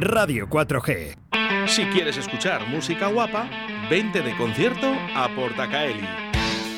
Radio 4G. Si quieres escuchar música guapa, vente de concierto a Portacaeli.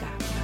Eres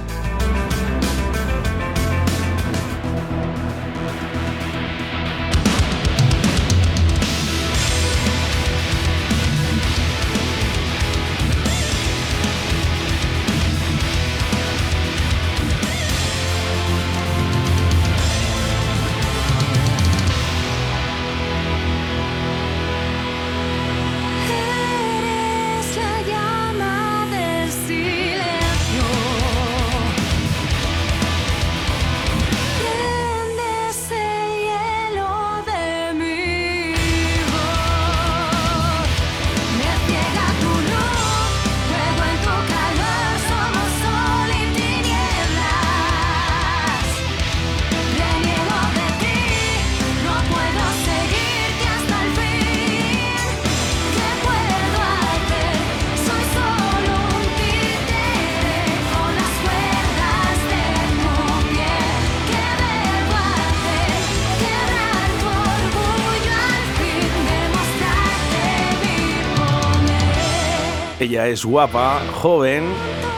Ella es guapa, joven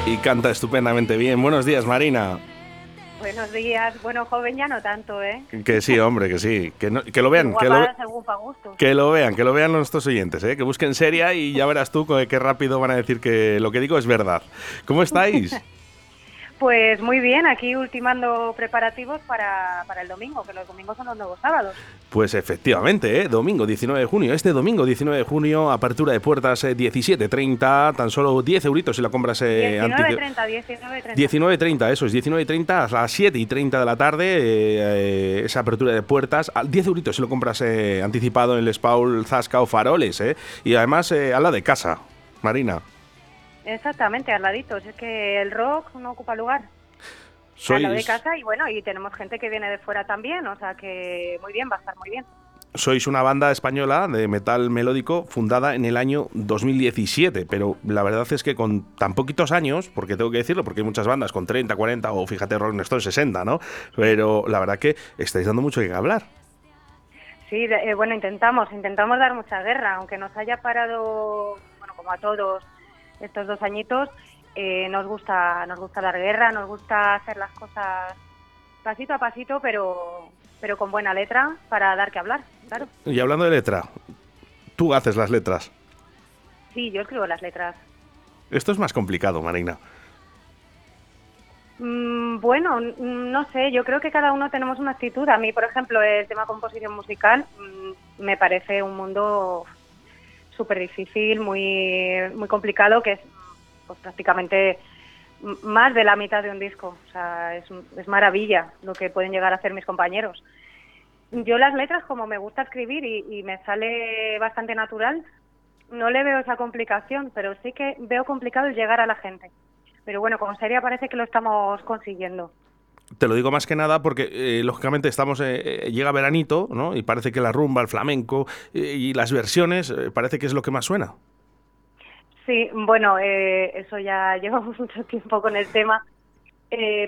y canta estupendamente bien. Buenos días, Marina. Buenos días. Bueno, joven ya no tanto, ¿eh? Que sí, hombre, que sí. Que, no- que lo vean, que lo, que lo vean, que lo vean nuestros oyentes, ¿eh? que busquen seria y ya verás tú qué rápido van a decir que lo que digo es verdad. ¿Cómo estáis? Pues muy bien, aquí ultimando preparativos para, para el domingo, que los domingos son los nuevos sábados. Pues efectivamente, ¿eh? domingo 19 de junio. Este domingo 19 de junio, apertura de puertas eh, 17.30, tan solo 10 euritos si la compras eh, antici- 19.30, 19.30. 19.30, eso es, 19.30 a las 7 y 30 de la tarde, eh, eh, esa apertura de puertas, a 10 euritos si lo compras eh, anticipado en el Spaul, Zasca o Faroles, eh, y además eh, a la de casa, Marina. Exactamente, al ladito. Es que el rock no ocupa lugar. Al lado de Sois, casa y bueno, y tenemos gente que viene de fuera también, o sea que muy bien, va a estar muy bien. sois una banda española de metal melódico fundada en el año 2017, pero la verdad es que con tan poquitos años, porque tengo que decirlo, porque hay muchas bandas con 30, 40 o fíjate Rolling Stone 60, ¿no? Pero la verdad que estáis dando mucho que hablar. Sí, eh, bueno, intentamos, intentamos dar mucha guerra, aunque nos haya parado, bueno, como a todos estos dos añitos, eh, nos gusta, nos gusta dar guerra, nos gusta hacer las cosas pasito a pasito, pero, pero con buena letra para dar que hablar, claro. Y hablando de letra, tú haces las letras. Sí, yo escribo las letras. Esto es más complicado, Marina. Mm, bueno, n- no sé, yo creo que cada uno tenemos una actitud. A mí, por ejemplo, el tema composición musical mm, me parece un mundo súper difícil, muy, muy complicado, que es pues, prácticamente más de la mitad de un disco. O sea, es, es maravilla lo que pueden llegar a hacer mis compañeros. Yo las letras, como me gusta escribir y, y me sale bastante natural, no le veo esa complicación, pero sí que veo complicado el llegar a la gente. Pero bueno, con seria parece que lo estamos consiguiendo. Te lo digo más que nada porque, eh, lógicamente, estamos eh, eh, llega veranito, ¿no? Y parece que la rumba, el flamenco eh, y las versiones, eh, parece que es lo que más suena. Sí, bueno, eso ya llevamos mucho tiempo con el tema,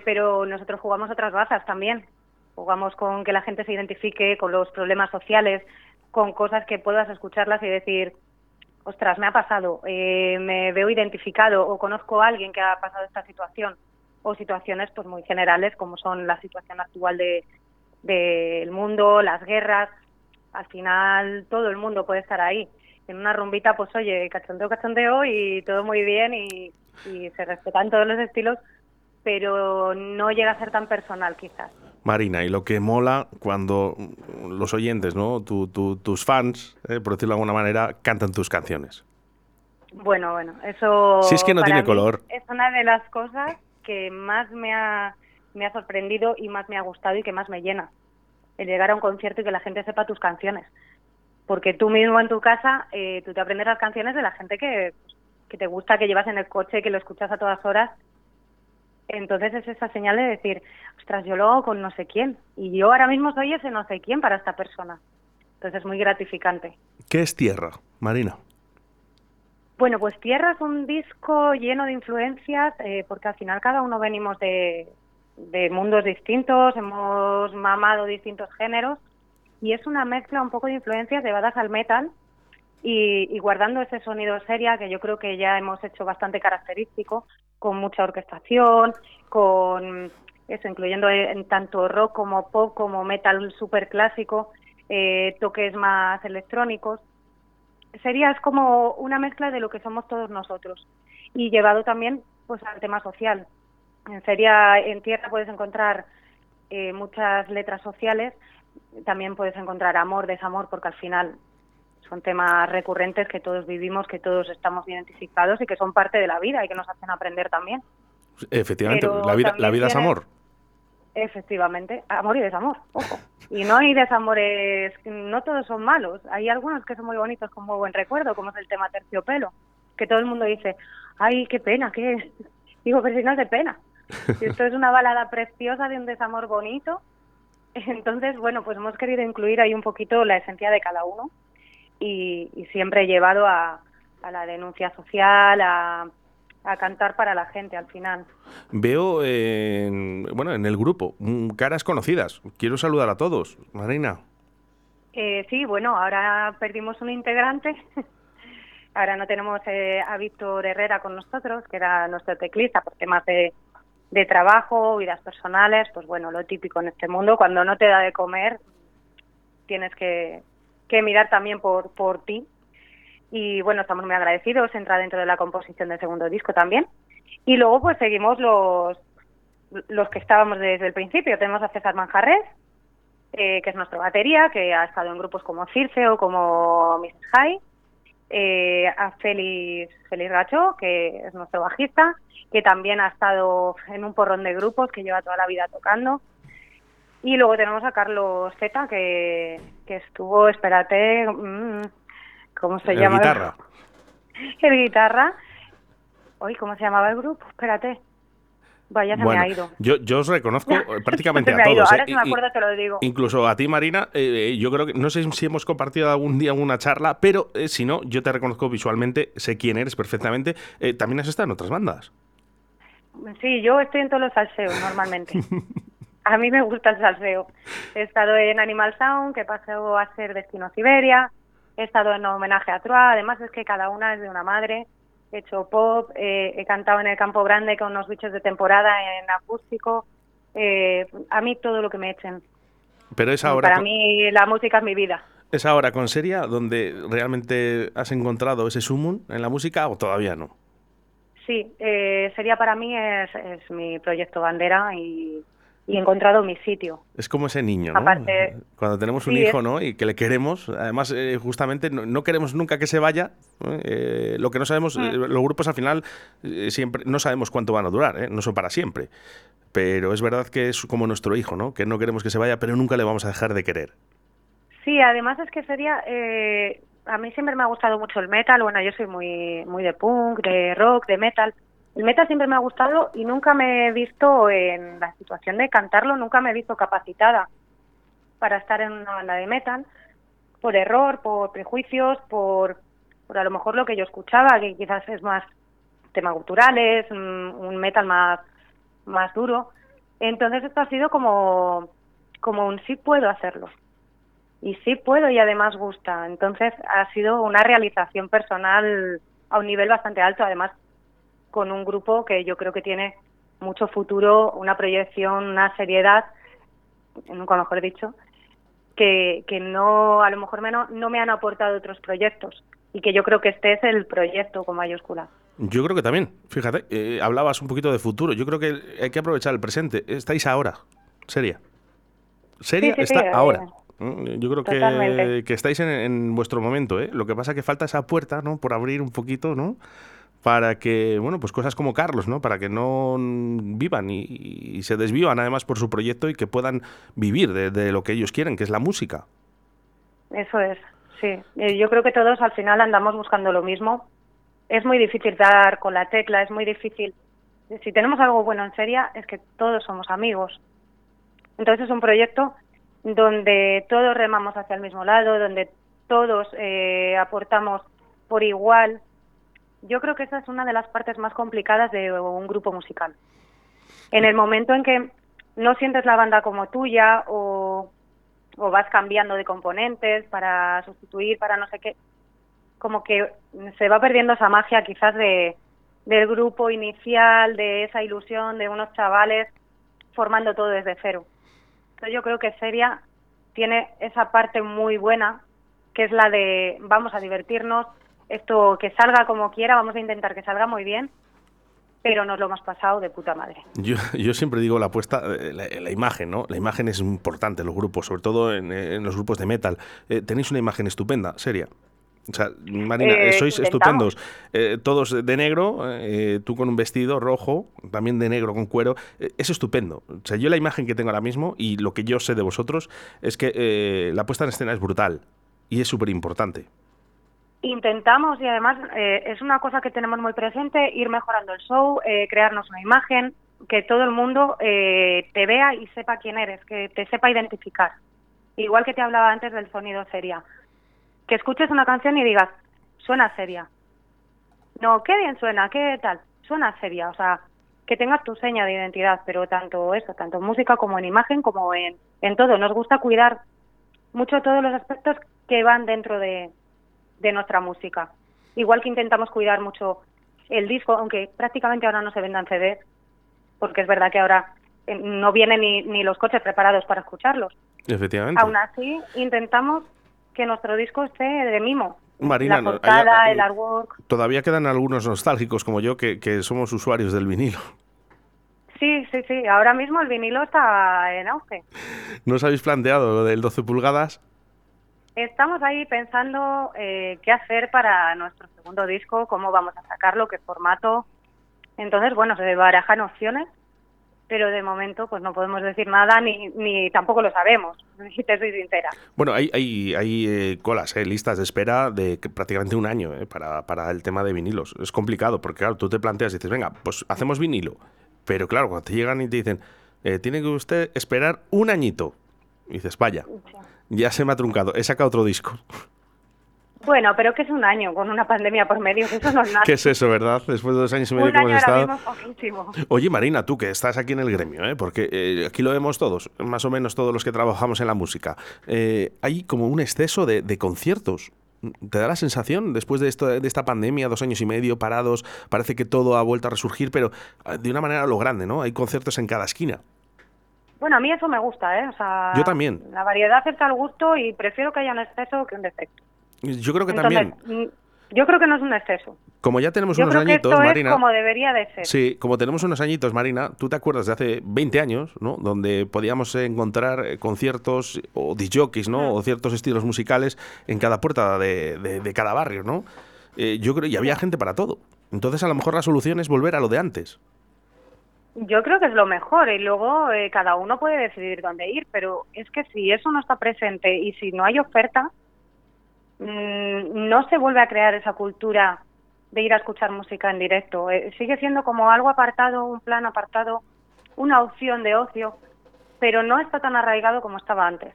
pero nosotros jugamos otras bazas también. Jugamos con que la gente se identifique con los problemas sociales, con cosas que puedas escucharlas y decir, ostras, me ha pasado, me veo identificado o conozco a alguien que ha pasado esta situación o situaciones pues muy generales como son la situación actual de del mundo, las guerras, al final todo el mundo puede estar ahí. En una rumbita, pues oye, cachondeo, cachondeo y todo muy bien y, y se respetan todos los estilos, pero no llega a ser tan personal quizás. Marina, y lo que mola cuando los oyentes, ¿no? Tu- tu- tus fans, eh, por decirlo de alguna manera, cantan tus canciones. Bueno, bueno, eso Si es que no tiene color. Es una de las cosas que más me ha, me ha sorprendido y más me ha gustado y que más me llena. El llegar a un concierto y que la gente sepa tus canciones. porque tú mismo en tu casa, eh, tú te aprendes las canciones de la gente que, que te gusta, que llevas en el coche, que lo escuchas a todas horas. Entonces es esa señal de decir, ostras, yo lo hago con no sé quién. Y yo ahora mismo soy ese no sé quién para esta persona. Entonces es muy gratificante. ¿Qué es Tierra, Marina? Bueno, pues Tierra es un disco lleno de influencias, eh, porque al final cada uno venimos de, mundos distintos, hemos mamado distintos géneros, y es una mezcla un poco de influencias llevadas al metal y, y guardando ese sonido seria que yo creo que ya hemos hecho bastante característico, con mucha orquestación, con eso, incluyendo en tanto rock como pop, como metal super clásico, eh, toques más electrónicos sería es como una mezcla de lo que somos todos nosotros y llevado también pues al tema social. En Sería en tierra puedes encontrar eh, muchas letras sociales, también puedes encontrar amor, desamor, porque al final son temas recurrentes que todos vivimos, que todos estamos identificados y que son parte de la vida y que nos hacen aprender también. Efectivamente, Pero la vida, la vida es amor. Efectivamente, amor y desamor, ojo. Y no hay desamores, no todos son malos. Hay algunos que son muy bonitos con muy buen recuerdo, como es el tema terciopelo, que todo el mundo dice, ay, qué pena, qué... Digo, pero si no es de pena. Esto es una balada preciosa de un desamor bonito. Entonces, bueno, pues hemos querido incluir ahí un poquito la esencia de cada uno y, y siempre llevado a, a la denuncia social, a, a cantar para la gente al final. Veo en, bueno, en el grupo mm, caras conocidas. Quiero saludar a todos. Marina. Eh, sí, bueno, ahora perdimos un integrante. ahora no tenemos eh, a Víctor Herrera con nosotros, que era nuestro teclista, por temas de, de trabajo, vidas personales, pues bueno, lo típico en este mundo. Cuando no te da de comer, tienes que, que mirar también por, por ti. Y bueno, estamos muy agradecidos, entra dentro de la composición del segundo disco también. Y luego pues seguimos los, los que estábamos desde el principio. Tenemos a César Manjarres, eh, que es nuestra batería, que ha estado en grupos como Circe o como Mrs. High, eh, a Félix, Félix Gacho, que es nuestro bajista, que también ha estado en un porrón de grupos, que lleva toda la vida tocando. Y luego tenemos a Carlos Z, que, estuvo, espérate, mm, ¿cómo se El llama? guitarra. El guitarra. Hoy, ¿cómo se llamaba el grupo? Espérate. Vaya, se Bueno, me ha ido. yo, yo os reconozco eh, prácticamente a todos. Ahora eh, si me acuerdo te lo digo. Incluso a ti, Marina, eh, eh, yo creo que no sé si hemos compartido algún día alguna charla, pero eh, si no, yo te reconozco visualmente, sé quién eres perfectamente. Eh, también has estado en otras bandas. Sí, yo estoy en todos los salseos normalmente. A mí me gusta el salseo. He estado en Animal Sound, que pasó a ser Destino Siberia. He estado en homenaje a Troa. Además es que cada una es de una madre. He hecho pop. eh, he cantado en el Campo Grande con unos bichos de temporada en acústico. Eh, a mí todo lo que me echen. Pero es ahora, Para con- mí la música es mi vida. es ahora con Seria donde realmente has encontrado ese sumum en la música o todavía no. Sí, eh, sería para mí es, es mi proyecto bandera y, y he encontrado mi sitio. Es como ese niño, ¿no? Aparte- Cuando tenemos un Sí, hijo, ¿no? Y que le queremos, además, eh, justamente no, no queremos nunca que se vaya. Eh, lo que no sabemos, Mm. eh, los grupos al final siempre no sabemos cuánto van a durar, no son para siempre. Pero es verdad que es como nuestro hijo, ¿no? Que no queremos que se vaya, pero nunca le vamos a dejar de querer. Sí, además es que sería, eh, a mí siempre me ha gustado mucho el metal, bueno, yo soy muy, muy de punk, de rock, de metal. El metal siempre me ha gustado y nunca me he visto en la situación de cantarlo, nunca me he visto capacitada para estar en una banda de metal, por error, por prejuicios, por, a lo mejor lo que yo escuchaba, que quizás es más temas culturales, un, un metal más, más duro. Entonces esto ha sido como, como un sí puedo hacerlo y sí puedo y además gusta. Entonces ha sido una realización personal a un nivel bastante alto, además con un grupo que yo creo que tiene mucho futuro, una proyección, una seriedad, nunca mejor dicho, que, que no, a lo mejor menos, no me han aportado otros proyectos y que yo creo que este es el proyecto con mayúscula. Yo creo que también, fíjate, eh, hablabas un poquito de futuro. Yo creo que hay que aprovechar el presente. Estáis ahora, seria. Seria Sí, sí, sí, está eh, ahora. ¿no? Yo creo que, que estáis en, en vuestro momento. ¿eh? Lo que pasa es que falta esa puerta, ¿no? Por abrir un poquito, ¿no? Para que, bueno, pues cosas como Carlos, ¿no? Para que no vivan y, se desvivan además por su proyecto y que puedan vivir de, lo que ellos quieren, que es la música. Eso es. sí. Eh, Yo creo que todos al final andamos buscando lo mismo. Es muy difícil dar con la tecla, es muy difícil. Si tenemos algo bueno en serie, es que todos somos amigos. Entonces es un proyecto donde todos remamos hacia el mismo lado, donde todos eh, aportamos por igual. Yo creo que esa es una de las partes más complicadas de un grupo musical. En el momento en que no sientes la banda como tuya o, vas cambiando de componentes para sustituir, para no sé qué, como que se va perdiendo esa magia quizás de, del grupo inicial, de esa ilusión de unos chavales formando todo desde cero. Entonces yo creo que Seria tiene esa parte muy buena, que es la de vamos a divertirnos, esto que salga como quiera, vamos a intentar que salga muy bien, pero nos lo hemos pasado de puta madre. Yo, yo siempre digo la apuesta, eh, la, la imagen, ¿no? La imagen es importante en los grupos, sobre todo en, en los grupos de metal. Eh, tenéis una imagen estupenda, seria. O sea, Marina, Eh, sois intentamos. estupendos. Eh, todos de negro, eh, tú con un vestido rojo, también de negro con cuero. Es estupendo. O sea, yo la imagen que tengo ahora mismo y lo que yo sé de vosotros es que la puesta en escena es brutal y es súper importante. Intentamos y además eh, es una cosa que tenemos muy presente, ir mejorando el show, eh, crearnos una imagen, que todo el mundo eh, te vea y sepa quién eres, que te sepa identificar. Igual que te hablaba antes del sonido seria. Que escuches una canción y digas, suena seria. No, qué bien suena, qué tal, suena seria. O sea, que tengas tu seña de identidad, pero tanto eso, tanto en música como en imagen, como en, en todo. Nos gusta cuidar mucho todos los aspectos que van dentro de, de nuestra música. Igual que intentamos cuidar mucho el disco, aunque prácticamente ahora no se vendan CDs, porque es verdad que ahora eh, no vienen ni, ni los coches preparados para escucharlos. Efectivamente. Aún así, intentamos que nuestro disco esté de mimo. Marina, la portada, hay- el artwork. Todavía quedan algunos nostálgicos como yo que, que somos usuarios del vinilo. Sí, sí, sí. Ahora mismo el vinilo está en auge. ¿No os habéis planteado lo del 12 pulgadas? Estamos ahí pensando eh, qué hacer para nuestro segundo disco, cómo vamos a sacarlo, qué formato. Entonces, bueno, se barajan opciones, pero de momento pues no podemos decir nada ni, ni tampoco lo sabemos, si te soy sincera. Bueno, hay, hay, hay eh, colas, eh, listas de espera de que prácticamente un año eh, para, para el tema de vinilos. Es complicado porque, claro, tú te planteas y dices, venga, pues hacemos vinilo. Pero claro, cuando te llegan y te dicen, eh, tiene que usted esperar un añito. Y dices, vaya, ya se me ha truncado, he sacado otro disco. Bueno, pero que es un año con una pandemia por medio, que eso no es nada. ¿Qué es eso, verdad? Después de dos años y medio un que hemos ahora estado. mismo. Oye, Marina, tú que estás aquí en el gremio, ¿eh? porque eh, aquí lo vemos todos, más o menos todos los que trabajamos en la música. Eh, hay como un exceso de, de conciertos. ¿Te da la sensación, después de, esto, de esta pandemia, dos años y medio parados, parece que todo ha vuelto a resurgir, pero eh, de una manera a lo grande, ¿no? Hay conciertos en cada esquina. Bueno, a mí eso me gusta, ¿eh? O sea, Yo también. La variedad está al gusto y prefiero que haya un exceso que un defecto. Yo creo que Entonces, también, mm, yo creo que no es un exceso. como ya tenemos Yo unos creo que añitos, esto Marina. es como debería de ser. Sí, como tenemos unos añitos, Marina, tú te acuerdas de hace 20 años, ¿no? Donde podíamos encontrar eh, conciertos o disjockeys, Mm. ¿no? O ciertos estilos musicales en cada puerta de, de- de cada barrio, ¿no? Eh, yo creo y había gente para todo. Entonces, a lo mejor la solución es volver a lo de antes. Yo creo que es lo mejor y luego eh, cada uno puede decidir dónde ir, pero es que si eso no está presente y si no hay oferta, mm, no se vuelve a crear esa cultura de ir a escuchar música en directo. Eh, sigue siendo como algo apartado, un plan apartado, una opción de ocio, pero no está tan arraigado como estaba antes.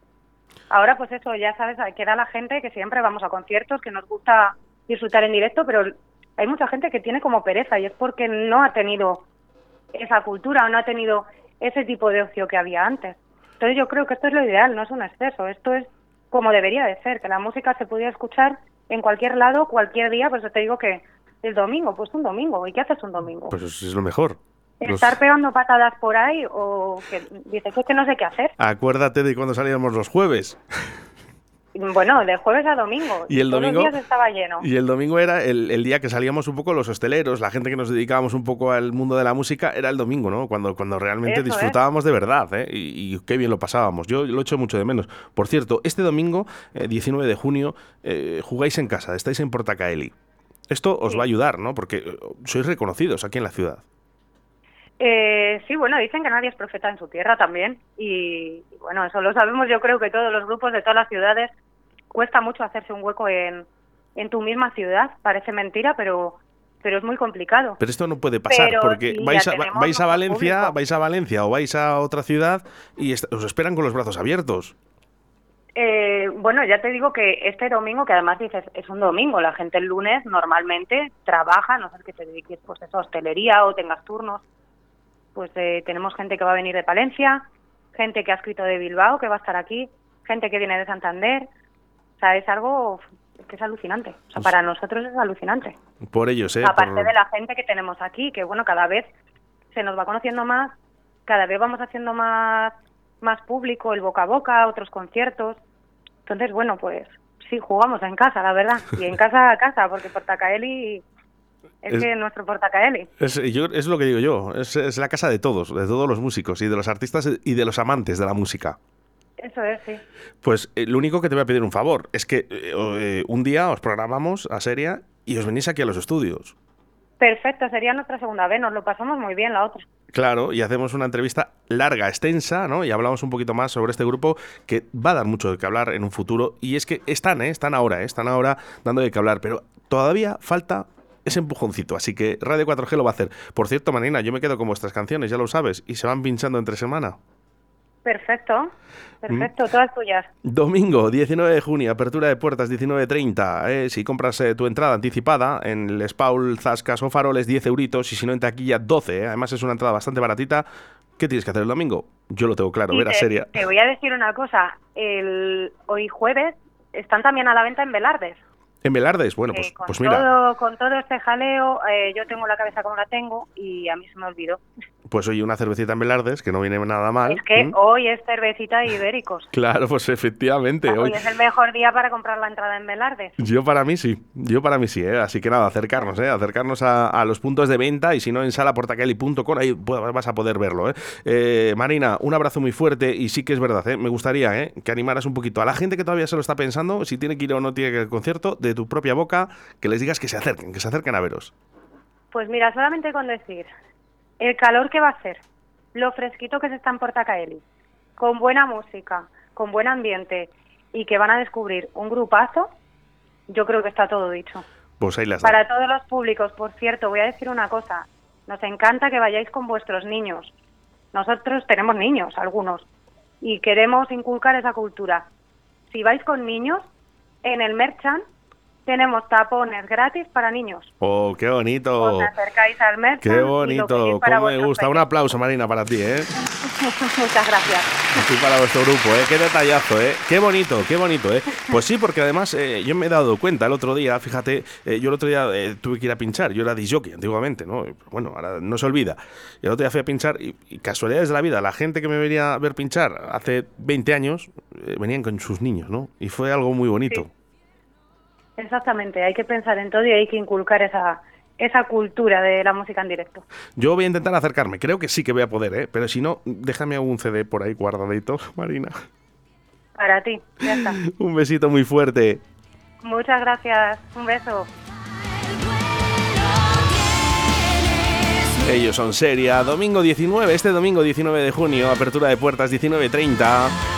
Ahora, pues eso, ya sabes, queda la gente que siempre vamos a conciertos, que nos gusta disfrutar en directo, pero hay mucha gente que tiene como pereza y es porque no ha tenido esa cultura o no ha tenido ese tipo de ocio que había antes. Entonces yo creo que esto es lo ideal, no es un exceso, esto es como debería de ser, que la música se pudiera escuchar en cualquier lado, cualquier día, pues yo te digo que el domingo, pues un domingo, ¿y qué haces un domingo? Pues eso es lo mejor. Los- Estar pegando patadas por ahí o que dices es que no sé qué hacer. Acuérdate de cuando salíamos los jueves. Bueno, de jueves a domingo. Y el todos domingo. los días estaba lleno. Y el domingo era el, el día que salíamos un poco los hosteleros, la gente que nos dedicábamos un poco al mundo de la música, era el domingo, ¿no? Cuando, cuando realmente Eso es. disfrutábamos de verdad, ¿eh? Y, y qué bien lo pasábamos. Yo lo echo mucho de menos. Por cierto, este domingo, eh, 19 de junio, eh, jugáis en casa, estáis en Portacaeli. Esto os Sí. va a ayudar, ¿no? Porque eh, sois reconocidos aquí en la ciudad. Eh, sí, bueno, dicen que nadie es profeta en su tierra también. Y, y bueno, eso lo sabemos yo creo que todos los grupos de todas las ciudades cuesta mucho hacerse un hueco en, en tu misma ciudad. Parece mentira, pero pero es muy complicado. Pero esto no puede pasar Pero porque vais a, vais a Valencia, público. vais a Valencia o vais a otra ciudad y os esperan con los brazos abiertos. Eh, bueno, ya te digo que este domingo, que además dices, es un domingo, la gente el lunes normalmente trabaja, a no ser que te dediques pues a hostelería o tengas turnos. Pues eh, tenemos gente que va a venir de Palencia, gente que ha escrito de Bilbao, que va a estar aquí, gente que viene de Santander. O sea, es algo que es alucinante. O sea, para nosotros es alucinante. Por ellos, ¿eh? Aparte por- de la gente que tenemos aquí, que bueno, cada vez se nos va conociendo más, cada vez vamos haciendo más, más público, el boca a boca, otros conciertos. Entonces, bueno, pues sí, jugamos en casa, la verdad. Y en casa a casa, porque Portacaeli es, Es- que es nuestro Portacaeli. Es, yo- es lo que digo yo, es, es la casa de todos, de todos los músicos y de los artistas y de los amantes de la música. Eso es, sí. Pues eh, lo único que te voy a pedir un favor es que eh, eh, un día os programamos a Seria y os venís aquí a los estudios. Perfecto, sería nuestra segunda vez, nos lo pasamos muy bien la otra. Claro, y hacemos una entrevista larga, extensa, ¿no? Y hablamos un poquito más sobre este grupo que va a dar mucho de qué hablar en un futuro. Y es que están, ¿eh? Están ahora, ¿eh? Están ahora dando de qué hablar, pero todavía falta ese empujoncito. Así que Radio 4G lo va a hacer. Por cierto, Marina, yo me quedo con vuestras canciones, ya lo sabes, y se van pinchando entre semana. Perfecto, perfecto, todas tuyas. Domingo, 19 de junio, apertura de puertas 19.30. ¿eh? Si compras eh, tu entrada anticipada en el Spaul, Zascas o Faroles, 10 euritos. Y si no, en taquilla, 12. ¿eh? Además, es una entrada bastante baratita. ¿Qué tienes que hacer el domingo? Yo lo tengo claro, Y ver a seria. te voy a decir una cosa, el hoy jueves están también a la venta en Velardes. En Velardes, bueno, pues, con, pues mira, todo, con todo este jaleo, eh, yo tengo la cabeza como la tengo y a mí se me olvidó. Pues oye, una cervecita en Velardes, que no viene nada mal. Es que hoy es cervecita y ibéricos. Claro, pues efectivamente. Hoy Hoy, es el mejor día para comprar la entrada en Velardes. Yo para mí sí, yo para mí sí, ¿eh? así que nada, acercarnos, ¿eh? acercarnos a, a los puntos de venta y si no en salaportacali.com, ahí vas a poder verlo. ¿eh? Eh, Marina, un abrazo muy fuerte y sí que es verdad, ¿eh? me gustaría ¿eh? que animaras un poquito a la gente que todavía se lo está pensando, si tiene que ir o no tiene que ir al concierto, de tu propia boca, que les digas que se acerquen, que se acerquen a veros. Pues mira, solamente con decir el calor que va a hacer, lo fresquito que se está en Portacaeli, con buena música, con buen ambiente y que van a descubrir un grupazo, yo creo que está todo dicho. Pues ahí las. Para todos los públicos, por cierto, voy a decir una cosa. Nos encanta que vayáis con vuestros niños. Nosotros tenemos niños, algunos, y queremos inculcar esa cultura. Si vais con niños, en el Merchant tenemos tapones gratis para niños. Oh, qué bonito. Os acercáis al Merchant. Qué bonito, cómo me gusta. Un aplauso, Marina, para ti, ¿eh? Muchas gracias. Y para vuestro grupo, ¿eh? Qué detallazo, ¿eh? Qué bonito, qué bonito, ¿eh? Pues sí, porque además eh, yo me he dado cuenta el otro día, fíjate, eh, yo el otro día eh, tuve que ir a pinchar, yo era disjockey antiguamente, ¿no? Bueno, ahora no se olvida. El otro día fui a pinchar y, y casualidades de la vida, la gente que me venía a ver pinchar hace 20 años venían con sus niños, ¿no? Y fue algo muy bonito. Sí. Exactamente, hay que pensar en todo y hay que inculcar esa, esa cultura de la música en directo. Yo voy a intentar acercarme, creo que sí que voy a poder, ¿eh? Pero si no, déjame algún CD por ahí guardadito, Marina. Para ti, ya está. Un besito muy fuerte. Muchas gracias, un beso. Ellos son Seria, domingo 19, este domingo 19 de junio, apertura de puertas 19.30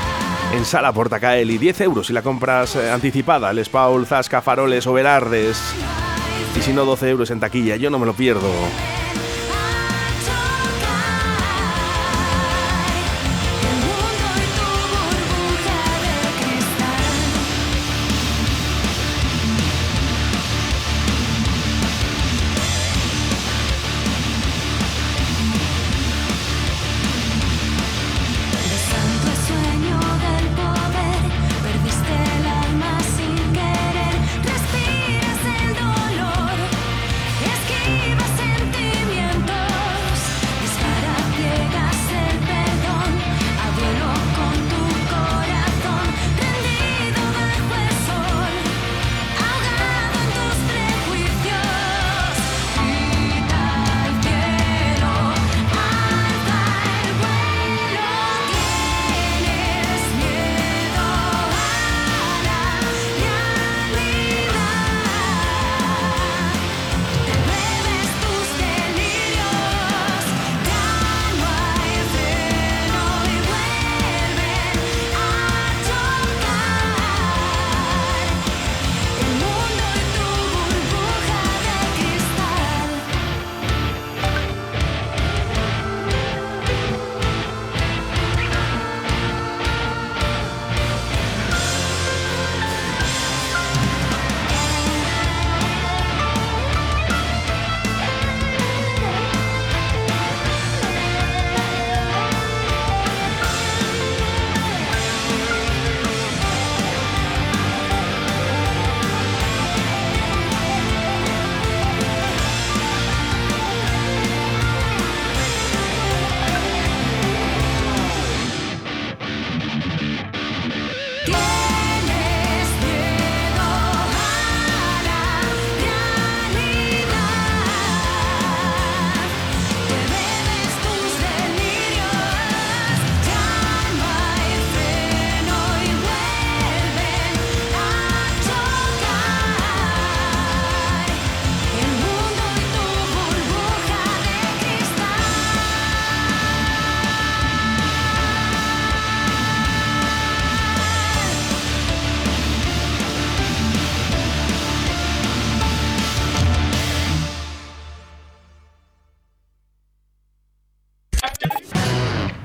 en Sala Portacaeli, 10 euros si la compras eh, anticipada, el Spaul, Zasca, Faroles o. Y si no, 12 euros en taquilla, yo no me lo pierdo.